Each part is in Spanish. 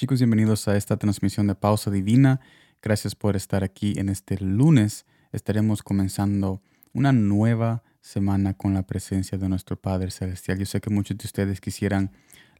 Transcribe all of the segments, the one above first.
Chicos, bienvenidos a esta transmisión de Pausa Divina. Gracias por estar aquí en este lunes. Estaremos comenzando una nueva semana con la presencia de nuestro Padre Celestial. Yo sé que muchos de ustedes quisieran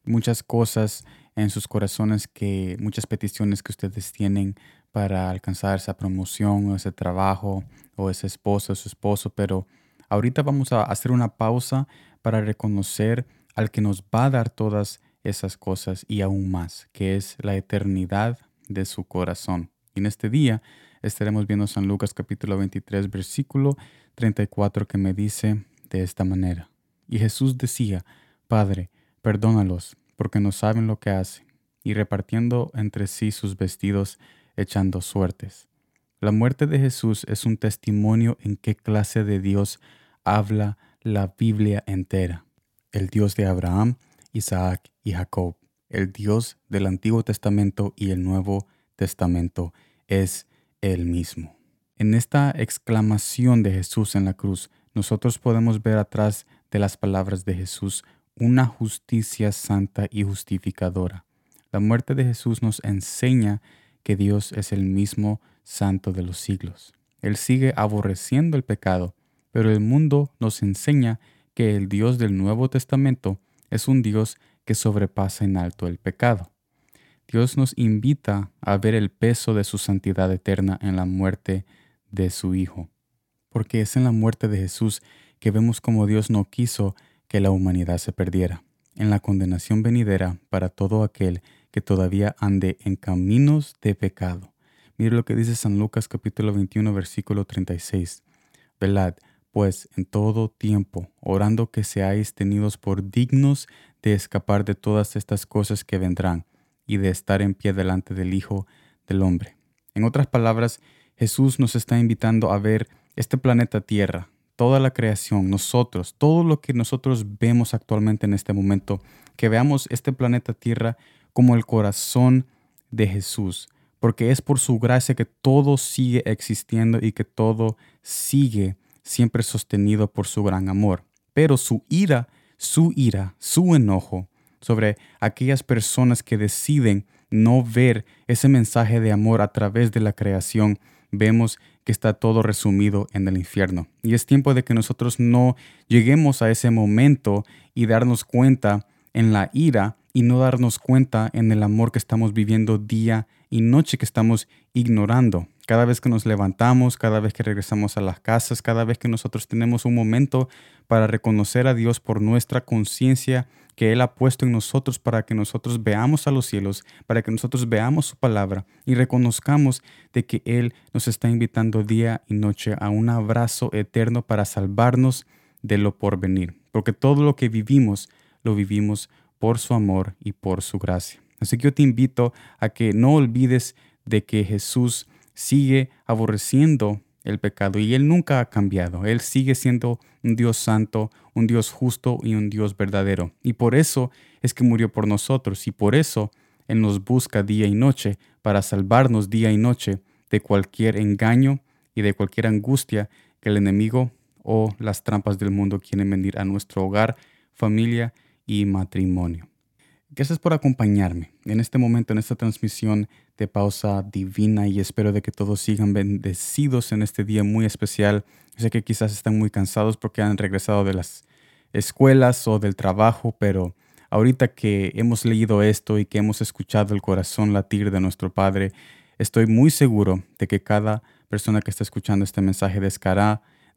muchas cosas en sus corazones, que muchas peticiones que ustedes tienen para alcanzar esa promoción o ese trabajo o ese esposo o su esposo, pero ahorita vamos a hacer una pausa para reconocer al que nos va a dar todas esas cosas y aún más, que es la eternidad de su corazón. Y en este día estaremos viendo San Lucas capítulo 23, versículo 34, que me dice de esta manera. Y Jesús decía, Padre, perdónalos, porque no saben lo que hacen, y repartiendo entre sí sus vestidos, echando suertes. La muerte de Jesús es un testimonio en qué clase de Dios habla la Biblia entera. El Dios de Abraham, Isaac y Jacob. El Dios del Antiguo Testamento y el Nuevo Testamento es el mismo. En esta exclamación de Jesús en la cruz, nosotros podemos ver atrás de las palabras de Jesús una justicia santa y justificadora. La muerte de Jesús nos enseña que Dios es el mismo santo de los siglos. Él sigue aborreciendo el pecado, pero el mundo nos enseña que el Dios del Nuevo Testamento es un Dios que sobrepasa en alto el pecado. Dios nos invita a ver el peso de su santidad eterna en la muerte de su Hijo, porque es en la muerte de Jesús que vemos como Dios no quiso que la humanidad se perdiera, en la condenación venidera para todo aquel que todavía ande en caminos de pecado. Mire lo que dice San Lucas capítulo 21 versículo 36. Velad, pues en todo tiempo, orando que seáis tenidos por dignos de escapar de todas estas cosas que vendrán y de estar en pie delante del Hijo del Hombre. En otras palabras, Jesús nos está invitando a ver este planeta Tierra, toda la creación, nosotros, todo lo que nosotros vemos actualmente en este momento, que veamos este planeta Tierra como el corazón de Jesús, porque es por su gracia que todo sigue existiendo y que todo sigue siempre sostenido por su gran amor. Pero su ira, su ira, su enojo sobre aquellas personas que deciden no ver ese mensaje de amor a través de la creación, vemos que está todo resumido en el infierno. Y es tiempo de que nosotros no lleguemos a ese momento y darnos cuenta en la ira y no darnos cuenta en el amor que estamos viviendo día y noche que estamos ignorando. Cada vez que nos levantamos, cada vez que regresamos a las casas, cada vez que nosotros tenemos un momento para reconocer a Dios por nuestra conciencia que Él ha puesto en nosotros para que nosotros veamos a los cielos, para que nosotros veamos su palabra y reconozcamos de que Él nos está invitando día y noche a un abrazo eterno para salvarnos de lo porvenir. Porque todo lo que vivimos, lo vivimos por su amor y por su gracia. Así que yo te invito a que no olvides de que Jesús sigue aborreciendo el pecado y Él nunca ha cambiado. Él sigue siendo un Dios santo, un Dios justo y un Dios verdadero. Y por eso es que murió por nosotros y por eso Él nos busca día y noche para salvarnos día y noche de cualquier engaño y de cualquier angustia que el enemigo o las trampas del mundo quieren venir a nuestro hogar, familia y matrimonio. Gracias por acompañarme en este momento, en esta transmisión de pausa divina y espero de que todos sigan bendecidos en este día muy especial. sé que quizás están muy cansados porque han regresado de las escuelas o del trabajo, pero ahorita que hemos leído esto y que hemos escuchado el corazón latir de nuestro Padre, estoy muy seguro de que cada persona que está escuchando este mensaje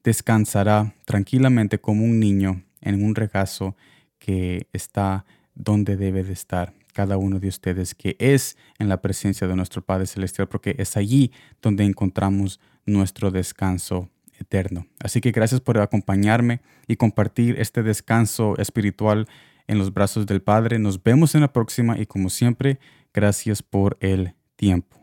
descansará tranquilamente como un niño en un regazo que está donde debe de estar cada uno de ustedes, que es en la presencia de nuestro Padre Celestial, porque es allí donde encontramos nuestro descanso eterno. Así que gracias por acompañarme y compartir este descanso espiritual en los brazos del Padre. Nos vemos en la próxima y como siempre, gracias por el tiempo.